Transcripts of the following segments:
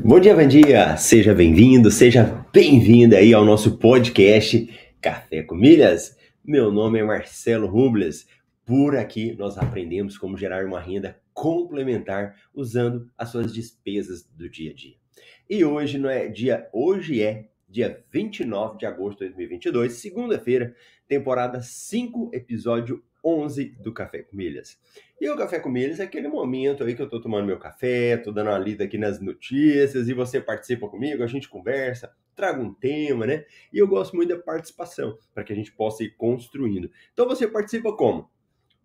Bom dia, bom dia! Seja bem-vindo, seja bem-vinda aí ao nosso podcast Café com Milhas. Meu nome é Marcelo Rubles. Por aqui nós aprendemos como gerar uma renda complementar usando as suas despesas do dia a dia. E hoje não é dia, hoje é dia 29 de agosto de 2022, segunda-feira, temporada 5, episódio 11 do Café com Milhas. E o Café com Milhas é aquele momento aí que eu tô tomando meu café, tô dando uma lida aqui nas notícias e você participa comigo, a gente conversa, traga um tema, né? E eu gosto muito da participação, para que a gente possa ir construindo. Então você participa como?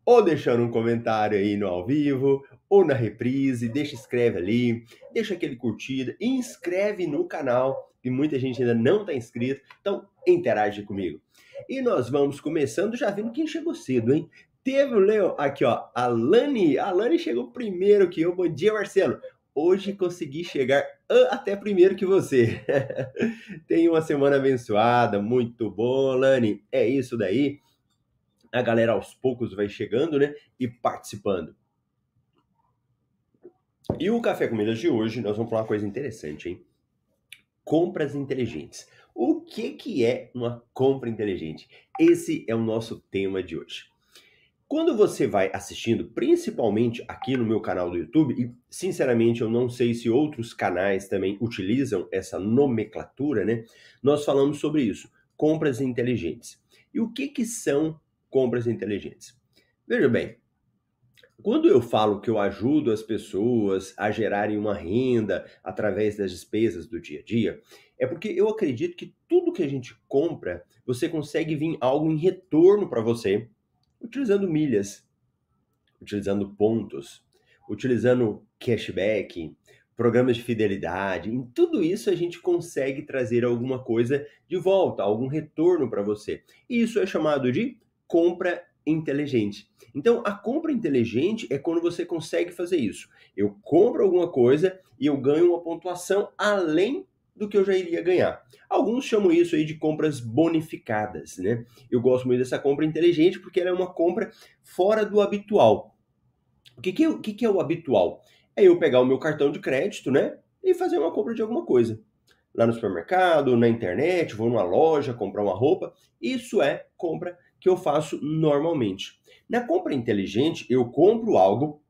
Ou deixando um comentário aí no ao vivo, ou na reprise, deixa, escreve ali, deixa aquele curtida, inscreve no canal, que muita gente ainda não está inscrito, então interage comigo. E nós vamos começando já vendo quem chegou cedo, hein? Teve o Leo aqui, ó, a Lani. A Lani chegou primeiro que eu. Bom dia, Marcelo. Hoje consegui chegar até primeiro que você. Tenha uma semana abençoada, muito bom, Lani. É isso daí. A galera aos poucos vai chegando, né? E participando. E o Café Comidas de hoje, nós vamos falar uma coisa interessante, hein? Compras inteligentes. O que, que é uma compra inteligente? Esse é o nosso tema de hoje. Quando você vai assistindo, principalmente aqui no meu canal do YouTube, e sinceramente eu não sei se outros canais também utilizam essa nomenclatura, né? Nós falamos sobre isso, compras inteligentes. E o que, que são compras inteligentes? Veja bem, quando eu falo que eu ajudo as pessoas a gerarem uma renda através das despesas do dia a dia, é porque eu acredito que tudo que a gente compra, você consegue vir algo em retorno para você, utilizando milhas, utilizando pontos, utilizando cashback, programas de fidelidade. Em tudo isso a gente consegue trazer alguma coisa de volta, algum retorno para você. E isso é chamado de compra inteligente. Então, a compra inteligente é quando você consegue fazer isso. Eu compro alguma coisa e eu ganho uma pontuação além do que eu já iria ganhar. Alguns chamam isso aí de compras bonificadas, né? Eu gosto muito dessa compra inteligente porque ela é uma compra fora do habitual. O que, que, é, o, que, que é o habitual? É eu pegar o meu cartão de crédito, né? E fazer uma compra de alguma coisa. Lá no supermercado, na internet, vou numa loja comprar uma roupa. Isso é compra que eu faço normalmente. Na compra inteligente, eu compro algo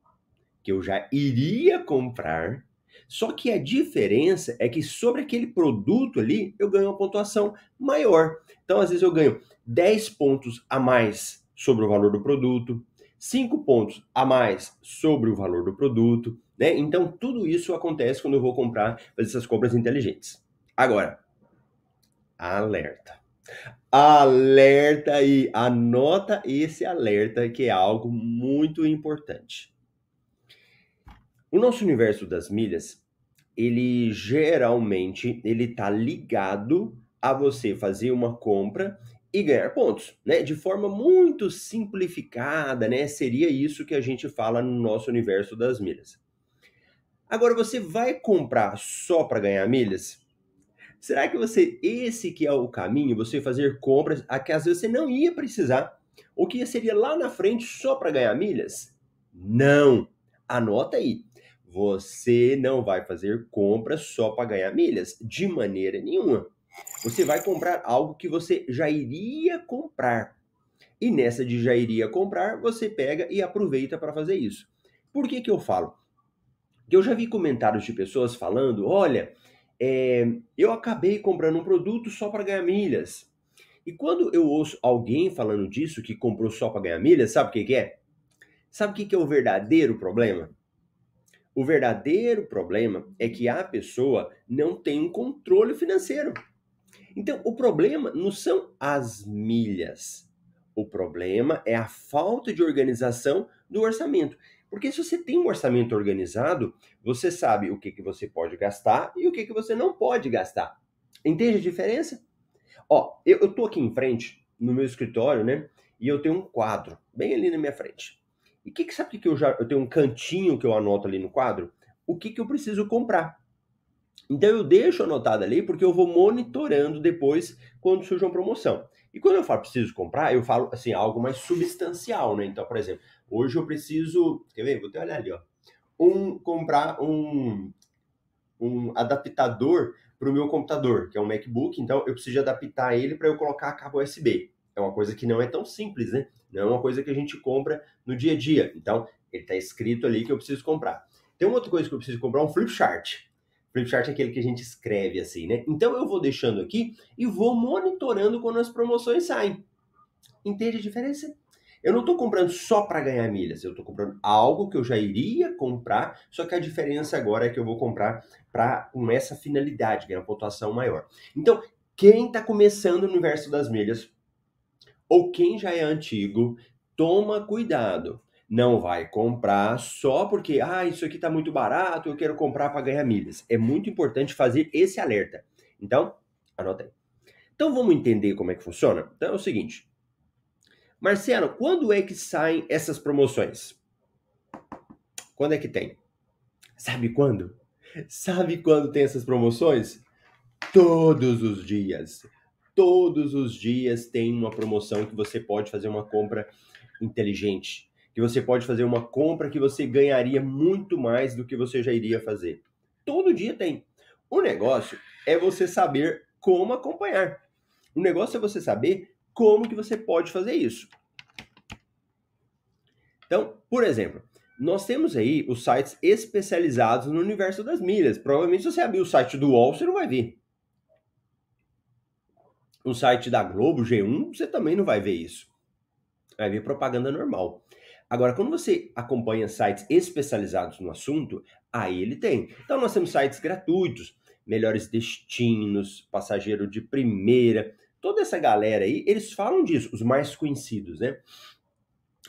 que eu já iria comprar, só que a diferença é que sobre aquele produto ali, eu ganho uma pontuação maior. Então, às vezes, eu ganho 10 pontos a mais sobre o valor do produto, 5 pontos a mais sobre o valor do produto, né? Então, tudo isso acontece quando eu vou comprar, fazer essas compras inteligentes. Agora, alerta. Alerta aí, anota esse alerta que é algo muito importante. O nosso universo das milhas, ele geralmente ele tá ligado a você fazer uma compra e ganhar pontos, né? De forma muito simplificada, né? Seria isso que a gente fala no nosso universo das milhas. Agora você vai comprar só para ganhar milhas? Será que você, esse que é o caminho, você fazer compras a que às vezes você não ia precisar, ou que seria lá na frente só para ganhar milhas? Não! Anota aí. Você não vai fazer compras só para ganhar milhas, de maneira nenhuma. Você vai comprar algo que você já iria comprar. E nessa de já iria comprar, você pega e aproveita para fazer isso. Por que, que eu falo? Eu já vi comentários de pessoas falando: olha, é, eu acabei comprando um produto só para ganhar milhas. E quando eu ouço alguém falando disso, que comprou só para ganhar milhas, sabe o que, que é? Sabe o que, que é o verdadeiro problema? O verdadeiro problema é que a pessoa não tem um controle financeiro. Então, o problema não são as milhas. O problema é a falta de organização do orçamento. Porque se você tem um orçamento organizado, você sabe o que, que você pode gastar e o que, que você não pode gastar. Entende a diferença? Ó, eu, eu tô aqui em frente, no meu escritório, né? E eu tenho um quadro bem ali na minha frente. E que, que sabe que eu já eu tenho um cantinho que eu anoto ali no quadro? O que, que eu preciso comprar? Então eu deixo anotado ali porque eu vou monitorando depois quando surge uma promoção. E quando eu falo preciso comprar, eu falo assim algo mais substancial, né? Então, por exemplo, Hoje eu preciso, quer ver? Vou até olhar ali, ó. Um, comprar um, um adaptador para o meu computador, que é um MacBook, então eu preciso adaptar ele para eu colocar cabo USB. É uma coisa que não é tão simples, né? Não é uma coisa que a gente compra no dia a dia. Então, ele está escrito ali que eu preciso comprar. Tem uma outra coisa que eu preciso comprar, um flip chart. Flip chart é aquele que a gente escreve assim, né? Então eu vou deixando aqui e vou monitorando quando as promoções saem. Entende a diferença? Eu não estou comprando só para ganhar milhas, eu estou comprando algo que eu já iria comprar, só que a diferença agora é que eu vou comprar para com essa finalidade, ganhar pontuação maior. Então, quem está começando no universo das milhas ou quem já é antigo, toma cuidado. Não vai comprar só porque, ah, isso aqui está muito barato, eu quero comprar para ganhar milhas. É muito importante fazer esse alerta. Então, anota aí. Então vamos entender como é que funciona? Então é o seguinte. Marcelo, quando é que saem essas promoções? Quando é que tem? Sabe quando? Sabe quando tem essas promoções? Todos os dias. Todos os dias tem uma promoção que você pode fazer uma compra inteligente, que você pode fazer uma compra que você ganharia muito mais do que você já iria fazer. Todo dia tem. O negócio é você saber como acompanhar. O negócio é você saber como que você pode fazer isso. Então, por exemplo, nós temos aí os sites especializados no universo das milhas. Provavelmente se você abrir o site do UOL, você não vai ver no site da Globo, G1, você também não vai ver isso. Vai ver propaganda normal. Agora, quando você acompanha sites especializados no assunto, aí ele tem. Então, nós temos sites gratuitos, melhores destinos, passageiro de primeira, toda essa galera aí, eles falam disso, os mais conhecidos, né?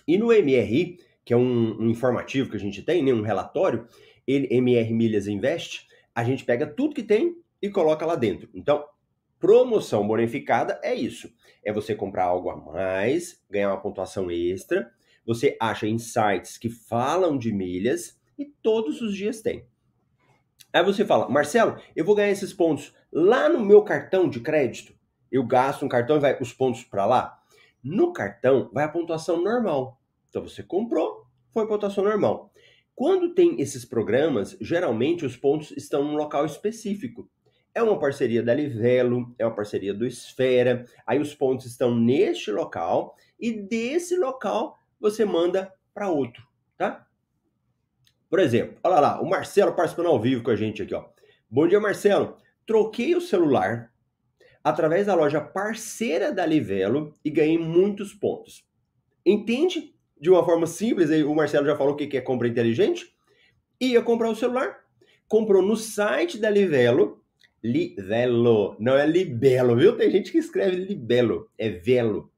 E no MRI, que é um, um informativo que a gente tem, né, um relatório, ele, MR Milhas Invest, a gente pega tudo que tem e coloca lá dentro. Então, Promoção bonificada é isso. É você comprar algo a mais, ganhar uma pontuação extra. Você acha insights que falam de milhas e todos os dias tem. Aí você fala, Marcelo, eu vou ganhar esses pontos lá no meu cartão de crédito. Eu gasto um cartão e vai os pontos para lá. No cartão vai a pontuação normal. Então você comprou, foi a pontuação normal. Quando tem esses programas, geralmente os pontos estão num local específico. É uma parceria da Livelo, é uma parceria do Esfera. Aí os pontos estão neste local e desse local você manda para outro, tá? Por exemplo, olha lá, o Marcelo participando ao vivo com a gente aqui, ó. Bom dia, Marcelo. Troquei o celular através da loja parceira da Livelo e ganhei muitos pontos. Entende? De uma forma simples, aí o Marcelo já falou o que é compra inteligente. Ia comprar o celular, comprou no site da Livelo Livelo. Não é libelo, viu? Tem gente que escreve libelo. É velo.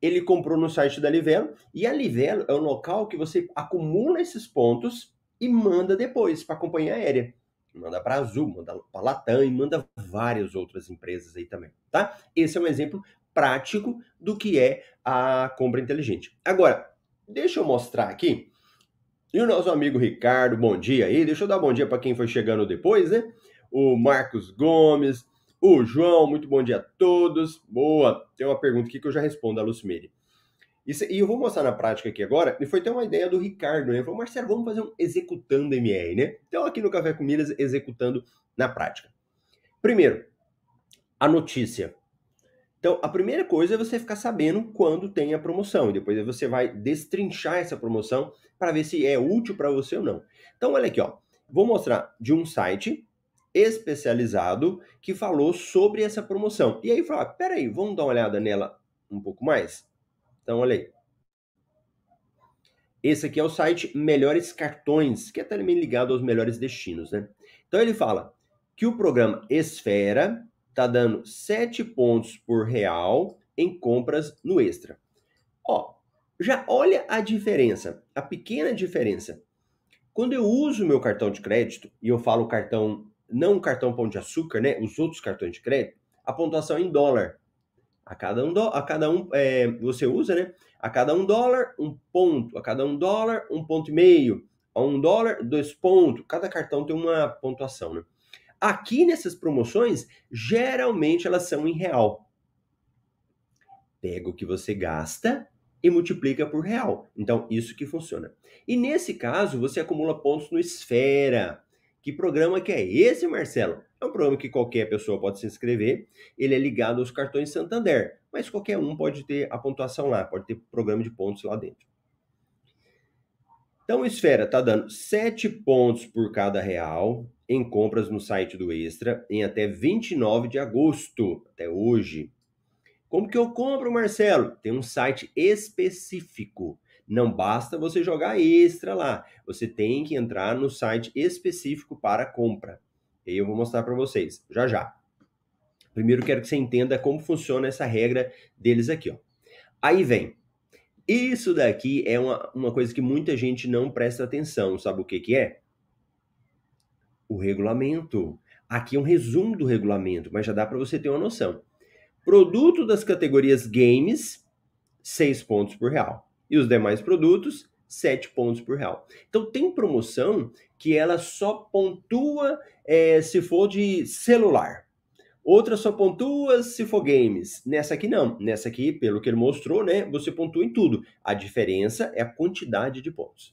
Ele comprou no site da Livelo e a Livelo é um local que você acumula esses pontos e manda depois para a companhia aérea. Manda para Azul, manda para Latam e manda várias outras empresas aí também, tá? Esse é um exemplo prático do que é a compra inteligente. Agora, deixa eu mostrar aqui. E o nosso amigo Ricardo, bom dia aí. Deixa eu dar bom dia para quem foi chegando depois, né? O Marcos Gomes, o João, muito bom dia a todos. Boa, tem uma pergunta aqui que eu já respondo a Lucimere. Isso, e eu vou mostrar na prática aqui agora, e foi até uma ideia do Ricardo, né? Ele falou, Marcelo, vamos fazer um executando MR, né? Então, aqui no Café com Milhas, executando na prática. Primeiro, a notícia. Então, a primeira coisa é você ficar sabendo quando tem a promoção, e depois você vai destrinchar essa promoção para ver se é útil para você ou não. Então, olha aqui, ó. Vou mostrar de um site especializado que falou sobre essa promoção. E aí falou: ah, peraí, vamos dar uma olhada nela um pouco mais? Então, olha aí. Esse aqui é o site Melhores Cartões, que é também ligado aos melhores destinos, né? Então ele fala que o programa Esfera está dando 7 pontos por real em compras no Extra. Ó, já olha a diferença, a pequena diferença. Quando eu uso meu cartão de crédito, e eu falo cartão não o cartão Pão de Açúcar, né? Os outros cartões de crédito, a pontuação é em dólar. A cada um, do, a cada um é, você usa, né? A cada um dólar, um ponto. A cada um dólar, um ponto e meio. A um dólar, dois pontos. Cada cartão tem uma pontuação, né? Aqui nessas promoções, geralmente elas são em real. Pega o que você gasta e multiplica por real. Então, isso que funciona. E nesse caso, você acumula pontos no Esfera Que programa que é esse, Marcelo? É um programa que qualquer pessoa pode se inscrever. Ele é ligado aos cartões Santander, mas qualquer um pode ter a pontuação lá, pode ter programa de pontos lá dentro. Então, Esfera está dando 7 pontos por cada real em compras no site do Extra em até 29 de agosto, até hoje. Como que eu compro, Marcelo? Tem um site específico. Não basta você jogar extra lá. Você tem que entrar no site específico para compra. E eu vou mostrar para vocês já já. Primeiro quero que você entenda como funciona essa regra deles aqui, ó. Aí vem isso daqui é uma, uma coisa que muita gente não presta atenção. Sabe o que, que é? O regulamento. Aqui é um resumo do regulamento, mas já dá para você ter uma noção. Produto das categorias games, 6 pontos por real. E os demais produtos, 7 pontos por real. Então tem promoção que ela só pontua é, se for de celular. Outra só pontua se for games. Nessa aqui não. Nessa aqui, pelo que ele mostrou, né, você pontua em tudo. A diferença é a quantidade de pontos.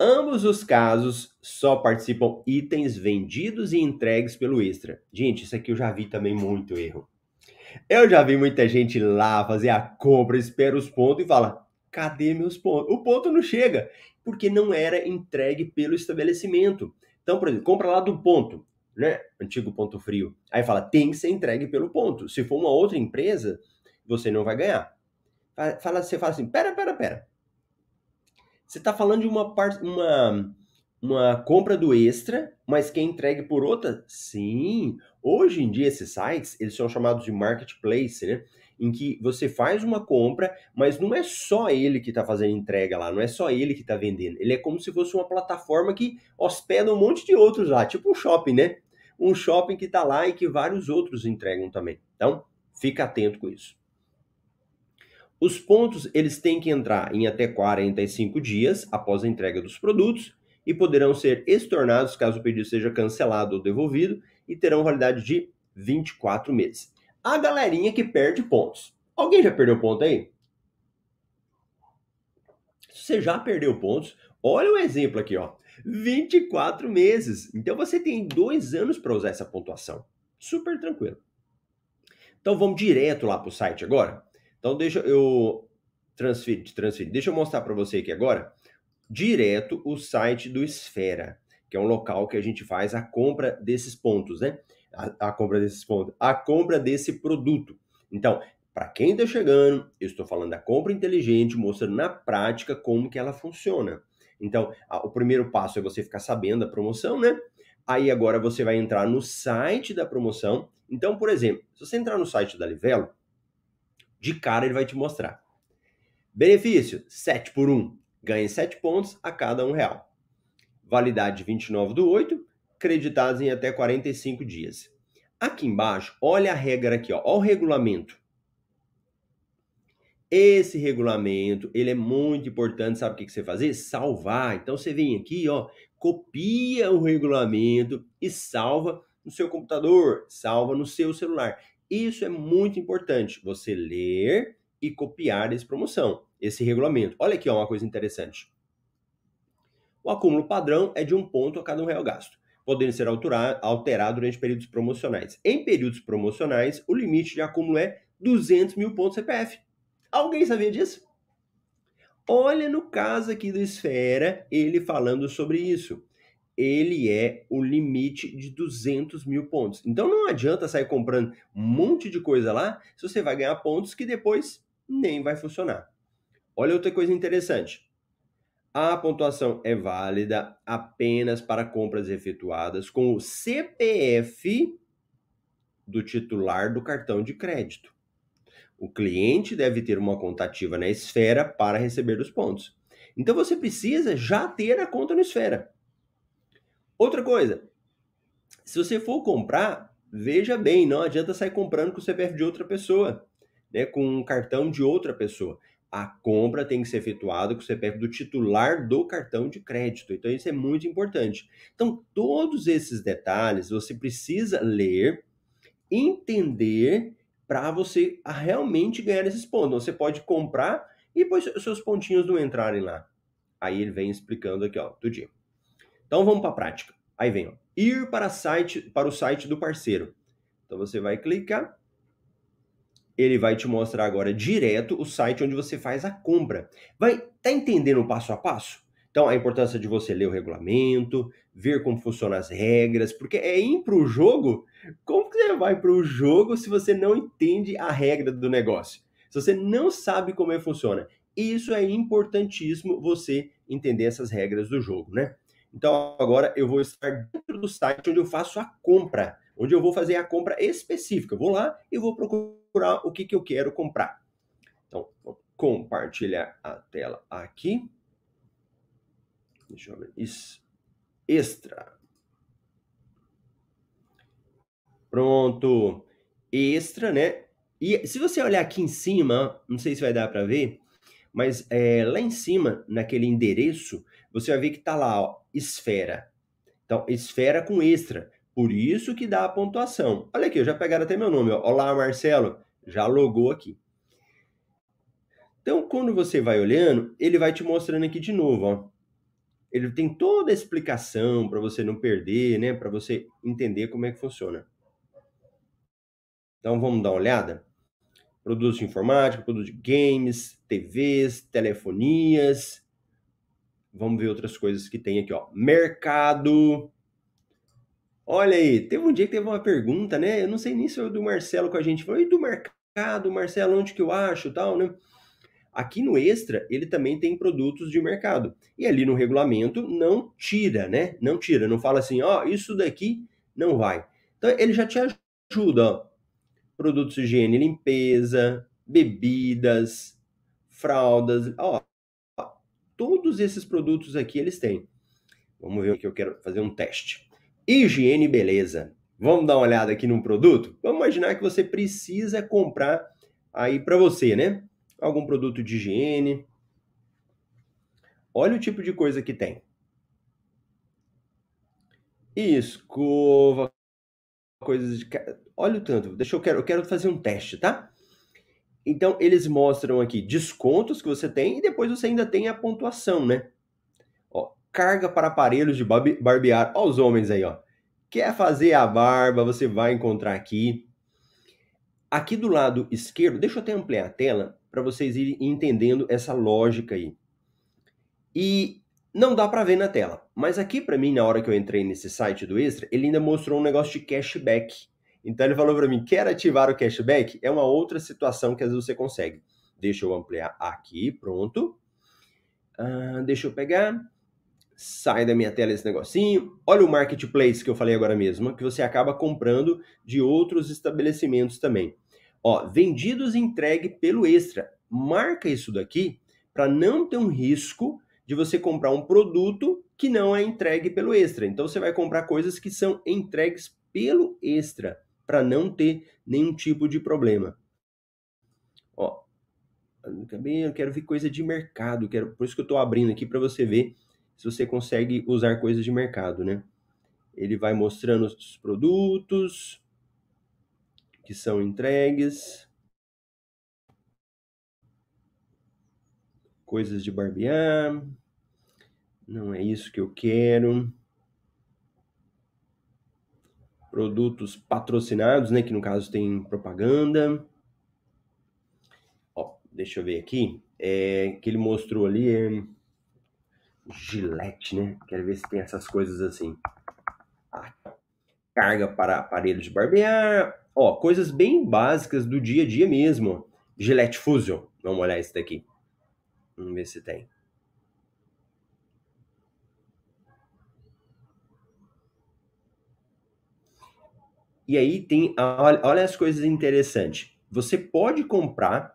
Ambos os casos só participam itens vendidos e entregues pelo Extra. Gente, isso aqui eu já vi também muito erro. Eu já vi muita gente lá fazer a compra, espera os pontos e fala: cadê meus pontos? O ponto não chega, porque não era entregue pelo estabelecimento. Então, por exemplo, compra lá do ponto né? Antigo ponto frio. Aí fala, tem que ser entregue pelo ponto. Se for uma outra empresa, você não vai ganhar. Fala, você fala assim, pera, pera, pera. Você está falando de uma, parte, uma, uma compra do extra, mas que é entregue por outra? Sim. Hoje em dia, esses sites, eles são chamados de marketplace, né? Em que você faz uma compra, mas não é só ele que está fazendo entrega lá, não é só ele que está vendendo. Ele é como se fosse uma plataforma que hospeda um monte de outros lá, tipo um shopping, né? um shopping que está lá e que vários outros entregam também. Então, fica atento com isso. Os pontos eles têm que entrar em até 45 dias após a entrega dos produtos e poderão ser estornados caso o pedido seja cancelado ou devolvido e terão validade de 24 meses. A galerinha que perde pontos. Alguém já perdeu ponto aí? Se você já perdeu pontos, olha o um exemplo aqui, ó. 24 meses. Então você tem dois anos para usar essa pontuação. Super tranquilo. Então vamos direto lá para o site agora. Então deixa eu transferir, transferir. Deixa eu mostrar para você aqui agora direto o site do Esfera, que é um local que a gente faz a compra desses pontos, né? A, a compra desses pontos, a compra desse produto. Então, para quem está chegando, eu estou falando da compra inteligente, mostrando na prática como que ela funciona. Então, a, o primeiro passo é você ficar sabendo da promoção, né? Aí agora você vai entrar no site da promoção. Então, por exemplo, se você entrar no site da Livelo, de cara ele vai te mostrar. Benefício, 7 por 1. Ganhe 7 pontos a cada um real. Validade 29 do 8, creditados em até 45 dias. Aqui embaixo, olha a regra aqui, ó, olha o regulamento. Esse regulamento, ele é muito importante, sabe o que você fazer? Salvar. Então você vem aqui, ó, copia o regulamento e salva no seu computador, salva no seu celular. Isso é muito importante, você ler e copiar essa promoção, esse regulamento. Olha aqui, ó, uma coisa interessante. O acúmulo padrão é de um ponto a cada um real gasto, podendo ser alterado durante períodos promocionais. Em períodos promocionais, o limite de acúmulo é 200 mil pontos CPF. Alguém sabia disso? Olha no caso aqui do Esfera, ele falando sobre isso. Ele é o limite de 200 mil pontos. Então não adianta sair comprando um monte de coisa lá se você vai ganhar pontos que depois nem vai funcionar. Olha outra coisa interessante. A pontuação é válida apenas para compras efetuadas com o CPF do titular do cartão de crédito. O cliente deve ter uma conta ativa na Esfera para receber os pontos. Então você precisa já ter a conta no Esfera. Outra coisa, se você for comprar, veja bem, não adianta sair comprando com o CPF de outra pessoa, né, com um cartão de outra pessoa. A compra tem que ser efetuada com o CPF do titular do cartão de crédito. Então isso é muito importante. Então todos esses detalhes você precisa ler, entender para você realmente ganhar esses pontos. Você pode comprar e depois seus pontinhos não entrarem lá. Aí ele vem explicando aqui, ó, tudinho. Então vamos para a prática. Aí vem, ó, ir para, site, para o site do parceiro. Então você vai clicar, ele vai te mostrar agora direto o site onde você faz a compra. Vai, tá entendendo passo a passo? Então a importância de você ler o regulamento, ver como funcionam as regras, porque é ir para o jogo. Como que você vai para o jogo se você não entende a regra do negócio? Se você não sabe como é que funciona? Isso é importantíssimo você entender essas regras do jogo, né? Então agora eu vou estar dentro do site onde eu faço a compra, onde eu vou fazer a compra específica. Eu vou lá e vou procurar o que, que eu quero comprar. Então, vou compartilhar a tela aqui. Deixa eu ver. Isso. Extra. Pronto. Extra, né? E se você olhar aqui em cima, não sei se vai dar para ver, mas é, lá em cima, naquele endereço, você vai ver que está lá, ó, esfera. Então, esfera com extra. Por isso que dá a pontuação. Olha aqui, eu já pegaram até meu nome. Ó. Olá, Marcelo. Já logou aqui. Então, quando você vai olhando, ele vai te mostrando aqui de novo. Ó. Ele tem toda a explicação para você não perder, né? Para você entender como é que funciona. Então, vamos dar uma olhada? Produtos de informática, produtos de games, TVs, telefonias, Vamos ver outras coisas que tem aqui, ó. Mercado. Olha aí, teve um dia que teve uma pergunta, né? Eu não sei nem se foi do Marcelo com a gente. Falou, e do mercado, Marcelo, onde que eu acho tal, né? Aqui no Extra, ele também tem produtos de mercado. E ali no regulamento, não tira, né? Não tira, não fala assim, ó, isso daqui não vai. Então, ele já te ajuda, ó. Produtos de higiene e limpeza, bebidas, fraldas, ó, Todos esses produtos aqui eles têm. Vamos ver o que eu quero fazer um teste. Higiene e beleza. Vamos dar uma olhada aqui num produto? Vamos imaginar que você precisa comprar aí para você, né? Algum produto de higiene. Olha o tipo de coisa que tem. Escova, coisas de. Olha o tanto. Deixa eu quero, eu quero fazer um teste, tá? Então, eles mostram aqui descontos que você tem e depois você ainda tem a pontuação, né? Carga para aparelhos de barbear. Ó os homens aí, ó. Quer fazer a barba, você vai encontrar aqui. Aqui do lado esquerdo, deixa eu até ampliar a tela para vocês irem entendendo essa lógica aí. E não dá para ver na tela, mas aqui para mim, na hora que eu entrei nesse site do Extra, ele ainda mostrou um negócio de cashback. Então ele falou para mim: quer ativar o cashback? É uma outra situação que às vezes você consegue. Deixa eu ampliar aqui, pronto. Ah, deixa eu pegar. Sai da minha tela esse negocinho. Olha o marketplace que eu falei agora mesmo, que você acaba comprando de outros estabelecimentos também. Ó, vendidos e entregue pelo extra. Marca isso daqui para não ter um risco de você comprar um produto que não é entregue pelo extra. Então você vai comprar coisas que são entregues pelo extra para não ter nenhum tipo de problema. Ó, eu quero ver coisa de mercado, quero, por isso que eu estou abrindo aqui para você ver se você consegue usar coisas de mercado, né? Ele vai mostrando os produtos que são entregues. Coisas de barbear. Não é isso que eu quero produtos patrocinados, né, que no caso tem propaganda. Ó, deixa eu ver aqui, é, que ele mostrou ali é Gillette, né? Quero ver se tem essas coisas assim. Ah, carga para aparelhos de barbear, ó, coisas bem básicas do dia a dia mesmo. Gillette Fusion, vamos olhar esse daqui. Vamos ver se tem. E aí tem, olha as coisas interessantes. Você pode comprar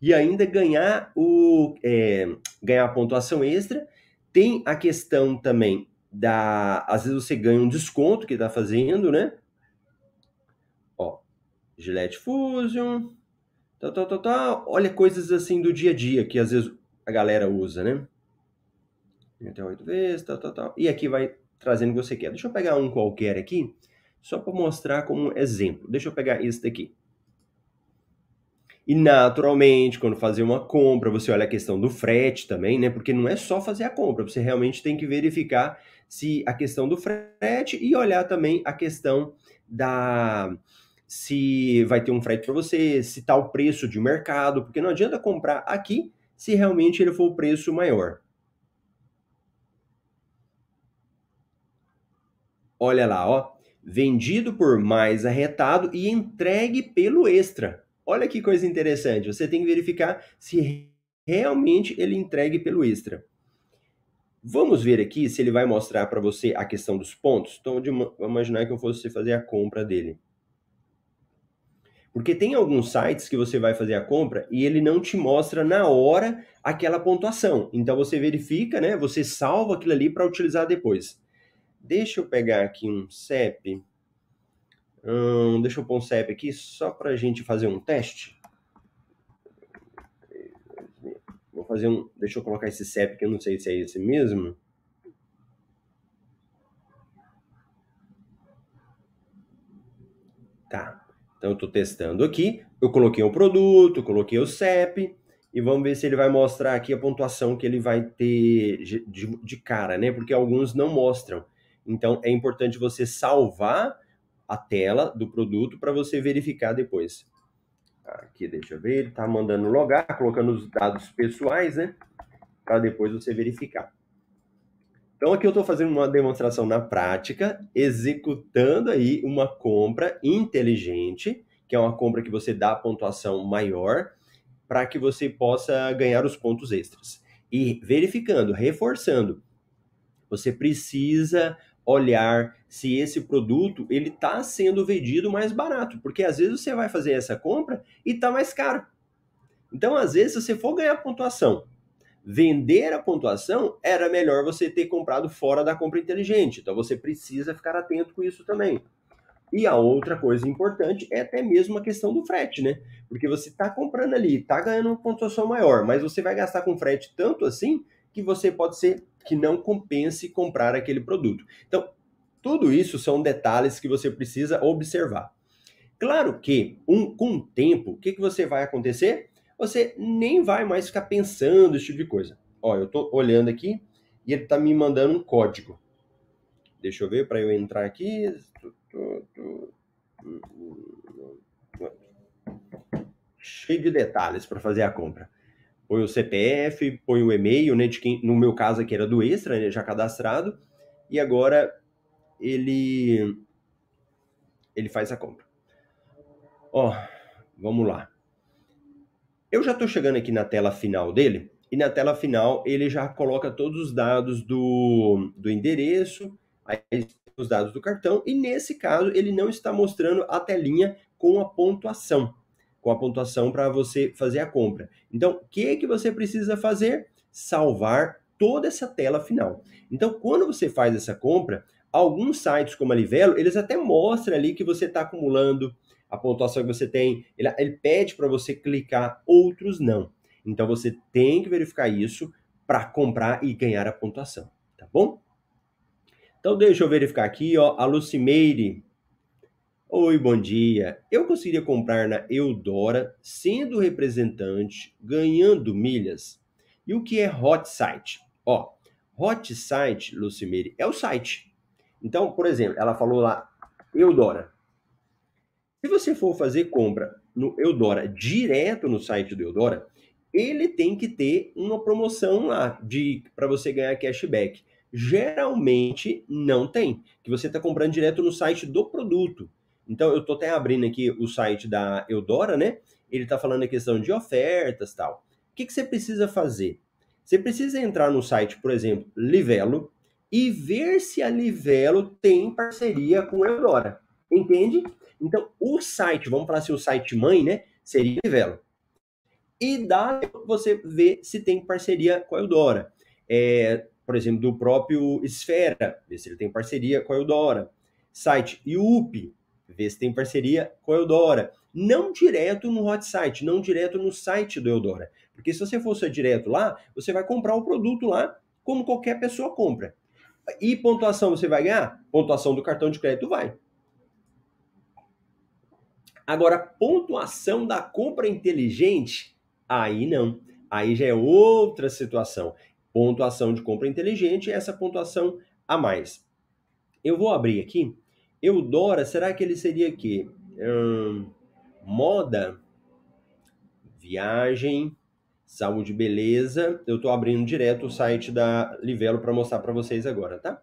e ainda ganhar o é, ganhar a pontuação extra. Tem a questão também da, às vezes você ganha um desconto que está fazendo, né? Ó, Gillette Fusion, tal, tal, tal, tal. Olha coisas assim do dia a dia que às vezes a galera usa, né? Até oito vezes, tal, tal, tal. E aqui vai trazendo o que você quer. Deixa eu pegar um qualquer aqui só para mostrar como exemplo. Deixa eu pegar isso daqui. E naturalmente, quando fazer uma compra, você olha a questão do frete também, né? Porque não é só fazer a compra, você realmente tem que verificar se a questão do frete e olhar também a questão da se vai ter um frete para você, se tá o preço de mercado, porque não adianta comprar aqui se realmente ele for o preço maior. Olha lá, ó, vendido por mais arretado e entregue pelo extra. Olha que coisa interessante. Você tem que verificar se realmente ele entregue pelo extra. Vamos ver aqui se ele vai mostrar para você a questão dos pontos. Então, vamos imaginar que eu fosse fazer a compra dele. Porque tem alguns sites que você vai fazer a compra e ele não te mostra na hora aquela pontuação. Então você verifica, né? Você salva aquilo ali para utilizar depois. Deixa eu pegar aqui um CEP. Hum, deixa eu pôr um CEP aqui só para a gente fazer um teste. Vou fazer um. Deixa eu colocar esse CEP que eu não sei se é esse mesmo. Tá. Então eu estou testando aqui, eu coloquei o produto, coloquei o CEP e vamos ver se ele vai mostrar aqui a pontuação que ele vai ter de, de cara, né? Porque alguns não mostram. Então é importante você salvar a tela do produto para você verificar depois. Aqui, deixa eu ver, ele está mandando logar, colocando os dados pessoais, né? Para depois você verificar. Então aqui eu estou fazendo uma demonstração na prática, executando aí uma compra inteligente, que é uma compra que você dá pontuação maior, para que você possa ganhar os pontos extras. E verificando, reforçando, você precisa olhar se esse produto ele está sendo vendido mais barato, porque às vezes você vai fazer essa compra e está mais caro. Então, às vezes, se você for ganhar pontuação vender a pontuação, era melhor você ter comprado fora da compra inteligente. Então você precisa ficar atento com isso também. E a outra coisa importante é até mesmo a questão do frete, né? Porque você está comprando ali, está ganhando uma pontuação maior, mas você vai gastar com frete tanto assim que você pode ser que não compense comprar aquele produto. Então, tudo isso são detalhes que você precisa observar. Claro que um, com o tempo, o que, que você vai acontecer? você nem vai mais ficar pensando esse tipo de coisa. Ó, eu tô olhando aqui e ele tá me mandando um código. Deixa eu ver para eu entrar aqui. Cheio de detalhes para fazer a compra. Põe o CPF, põe o e-mail, né, de quem, no meu caso aqui era do Extra, né, já cadastrado, e agora ele ele faz a compra. Ó, vamos lá. Eu já estou chegando aqui na tela final dele, e na tela final ele já coloca todos os dados do, do endereço, os dados do cartão, e nesse caso ele não está mostrando a telinha com a pontuação, com a pontuação para você fazer a compra. Então, o que, que você precisa fazer? Salvar toda essa tela final. Então, quando você faz essa compra, alguns sites como a Livelo, eles até mostram ali que você está acumulando a pontuação que você tem, ele, ele pede para você clicar, outros não. Então você tem que verificar isso para comprar e ganhar a pontuação, tá bom? Então deixa eu verificar aqui, ó, a Lucimeire. Oi, bom dia. Eu conseguiria comprar na Eudora, sendo representante, ganhando milhas. E o que é Hot Site? Ó, Hot Site, Lucimeire, é o site. Então, por exemplo, ela falou lá, Eudora. Se você for fazer compra no Eudora direto no site do Eudora, ele tem que ter uma promoção lá de para você ganhar cashback. Geralmente não tem, que você está comprando direto no site do produto. Então eu estou até abrindo aqui o site da Eudora, né? Ele está falando a questão de ofertas tal. O que, que você precisa fazer? Você precisa entrar no site, por exemplo, Livelo, e ver se a Livelo tem parceria com a Eudora. Entende? Então, o site, vamos falar assim, o site mãe, né? Seria Livelo. E dá você ver se tem parceria com a Eudora. É, por exemplo, do próprio Esfera, ver se ele tem parceria com a Eudora. Site IUP, ver se tem parceria com a Eudora. Não direto no hot site, não direto no site do Eudora. Porque se você fosse direto lá, você vai comprar o produto lá, como qualquer pessoa compra. E pontuação você vai ganhar? Pontuação do cartão de crédito vai. Agora, pontuação da compra inteligente, aí não. Aí já é outra situação. Pontuação de compra inteligente, essa pontuação a mais. Eu vou abrir aqui. Eudora, será que ele seria aqui? Hum, moda, viagem, saúde, beleza. Eu estou abrindo direto o site da Livelo para mostrar para vocês agora, tá?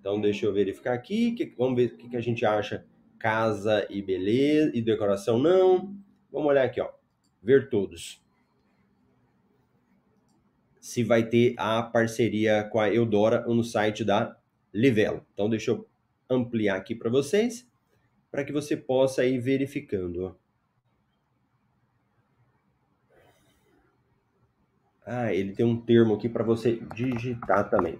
Então deixa eu verificar aqui, que, vamos ver o que, que a gente acha. Casa e beleza, e decoração não. Vamos olhar aqui, ó. Ver todos. Se vai ter a parceria com a Eudora no site da Livelo. Então deixa eu ampliar aqui para vocês, para que você possa ir verificando. Ah, ele tem um termo aqui para você digitar também.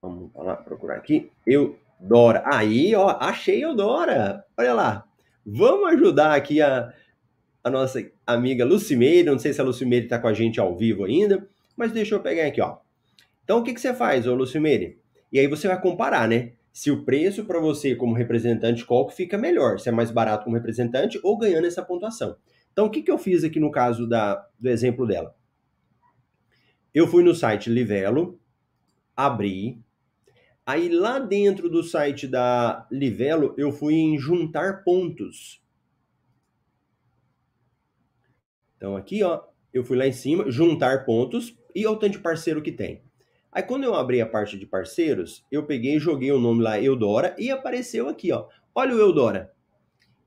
Vamos lá procurar aqui. Eudora. Aí, ó, achei Eudora. Olha lá. Vamos ajudar aqui a, a nossa amiga Lucimeire. Não sei se a Lucimeire está com a gente ao vivo ainda, mas deixa eu pegar aqui, ó. Então, o que, que você faz, ô Lucimeire? E aí você vai comparar, né? Se o preço para você como representante qual que fica melhor, se é mais barato como representante ou ganhando essa pontuação. Então, o que, que eu fiz aqui no caso da, do exemplo dela? Eu fui no site Livelo, abri, Aí lá dentro do site da Livelo, eu fui em juntar pontos. Então aqui, ó, eu fui lá em cima, juntar pontos e o tanto de parceiro que tem. Aí quando eu abri a parte de parceiros, eu peguei e joguei o nome lá Eudora e apareceu aqui, ó. Olha o Eudora.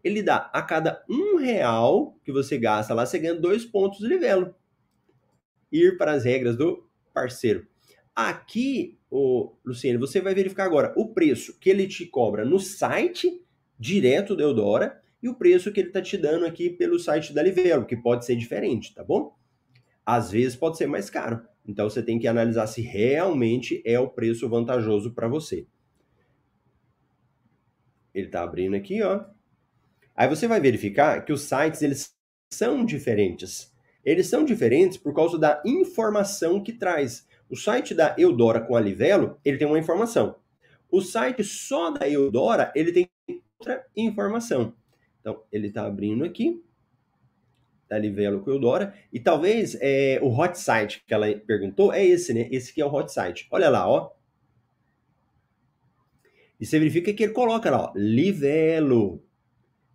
Ele dá a cada um real que você gasta lá, você ganha dois pontos de livelo. Ir para as regras do parceiro. Aqui o Luciano, você vai verificar agora o preço que ele te cobra no site direto do Eudora e o preço que ele está te dando aqui pelo site da Livelo, que pode ser diferente, tá bom? Às vezes pode ser mais caro. Então você tem que analisar se realmente é o preço vantajoso para você. Ele está abrindo aqui, ó. Aí você vai verificar que os sites eles são diferentes. Eles são diferentes por causa da informação que traz. O site da Eudora com a Livelo, ele tem uma informação. O site só da Eudora, ele tem outra informação. Então, ele está abrindo aqui, da Livelo com Eudora, e talvez é, o hot site que ela perguntou é esse, né? Esse aqui é o hot site. Olha lá, ó. E você verifica que ele coloca lá, ó, Livelo.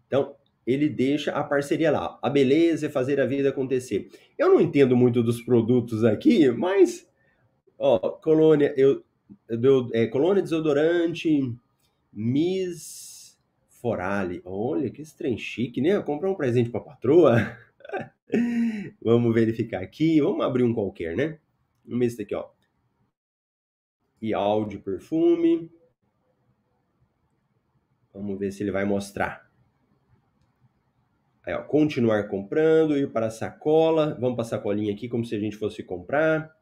Então, ele deixa a parceria lá. A beleza é fazer a vida acontecer. Eu não entendo muito dos produtos aqui, mas Ó, colônia, eu, eu é, colônia desodorante Miss Forali. Olha, que trem chique, né? Comprar um presente pra patroa. Vamos verificar aqui. Vamos abrir um qualquer, né? Vamos ver esse daqui, ó. E áudio perfume. Vamos ver se ele vai mostrar. Aí, ó, continuar comprando, ir para a sacola. Vamos para a sacolinha aqui como se a gente fosse comprar.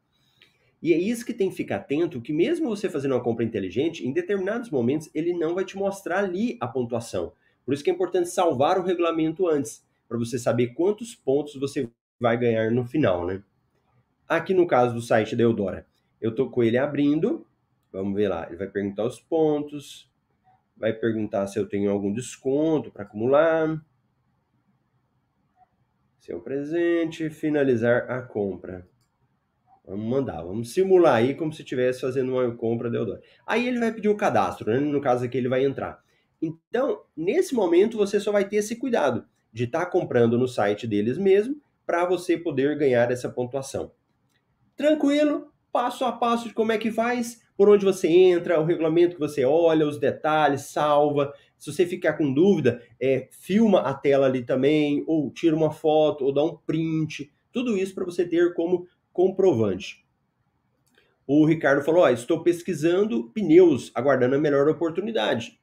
E é isso que tem que ficar atento, que mesmo você fazendo uma compra inteligente, em determinados momentos ele não vai te mostrar ali a pontuação. Por isso que é importante salvar o regulamento antes, para você saber quantos pontos você vai ganhar no final, né? Aqui no caso do site da Eudora, eu tô com ele abrindo, vamos ver lá, ele vai perguntar os pontos, vai perguntar se eu tenho algum desconto para acumular, seu presente, finalizar a compra. Vamos mandar, vamos simular aí como se estivesse fazendo uma compra da Eudora. Aí ele vai pedir o cadastro, né? no caso aqui ele vai entrar. Então, nesse momento, você só vai ter esse cuidado de estar tá comprando no site deles mesmo para você poder ganhar essa pontuação. Tranquilo, passo a passo de como é que faz, por onde você entra, o regulamento que você olha, os detalhes, salva. Se você ficar com dúvida, é, filma a tela ali também, ou tira uma foto, ou dá um print. Tudo isso para você ter como comprovante. O Ricardo falou: ó, estou pesquisando pneus, aguardando a melhor oportunidade.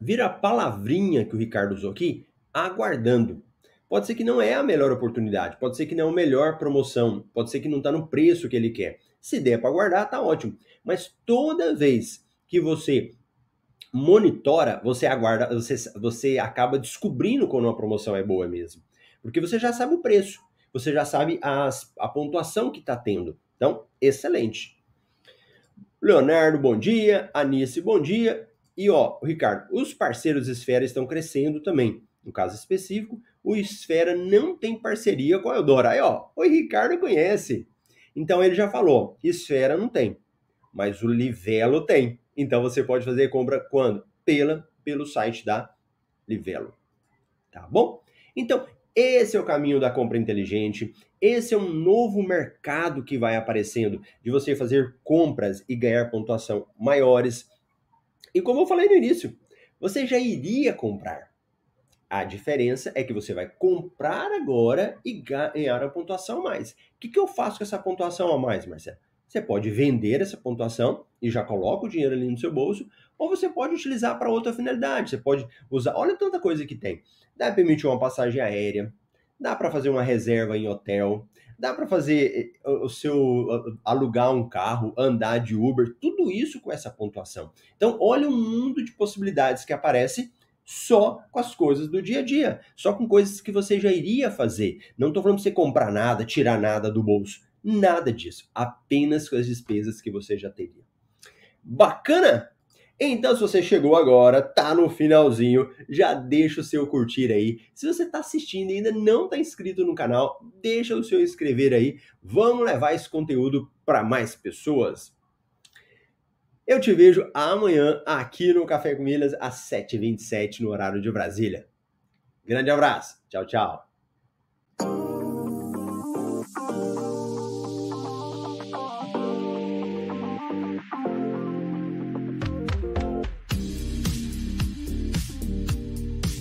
Vira a palavrinha que o Ricardo usou aqui, aguardando. Pode ser que não é a melhor oportunidade, pode ser que não é a melhor promoção, pode ser que não está no preço que ele quer. Se der para aguardar, tá ótimo. Mas toda vez que você monitora, você aguarda, você, você acaba descobrindo quando uma promoção é boa mesmo. Porque você já sabe o preço, você já sabe as, a pontuação que está tendo. Então, excelente. Leonardo, bom dia. Anice, bom dia. E ó, Ricardo, os parceiros Esfera estão crescendo também. No caso específico, o Esfera não tem parceria com a Eudora. Aí, ó, o Ricardo conhece. Então ele já falou, Esfera não tem, mas o Livelo tem. Então você pode fazer compra quando? Pela, pelo site da Livelo. Tá bom? Então, esse é o caminho da compra inteligente. Esse é um novo mercado que vai aparecendo de você fazer compras e ganhar pontuação maiores. E como eu falei no início, você já iria comprar. A diferença é que você vai comprar agora e ganhar a pontuação a mais. O que, que eu faço com essa pontuação a mais, Marcelo? Você pode vender essa pontuação e já coloca o dinheiro ali no seu bolso, ou você pode utilizar para outra finalidade. Você pode usar, olha tanta coisa que tem. Dá para permitir uma passagem aérea, dá para fazer uma reserva em hotel, dá para fazer eh, o seu alugar um carro, andar de Uber, tudo isso com essa pontuação. Então, olha o mundo de possibilidades que aparece só com as coisas do dia a dia, só com coisas que você já iria fazer. Não estou falando para você comprar nada, tirar nada do bolso, nada disso, apenas com as despesas que você já teria. Bacana? Então, se você chegou agora, tá no finalzinho, já deixa o seu curtir aí. Se você está assistindo e ainda não está inscrito no canal, deixa o seu inscrever aí. Vamos levar esse conteúdo para mais pessoas. Eu te vejo amanhã aqui no Café com Milhas às 7h27 no horário de Brasília. Grande abraço. Tchau, tchau.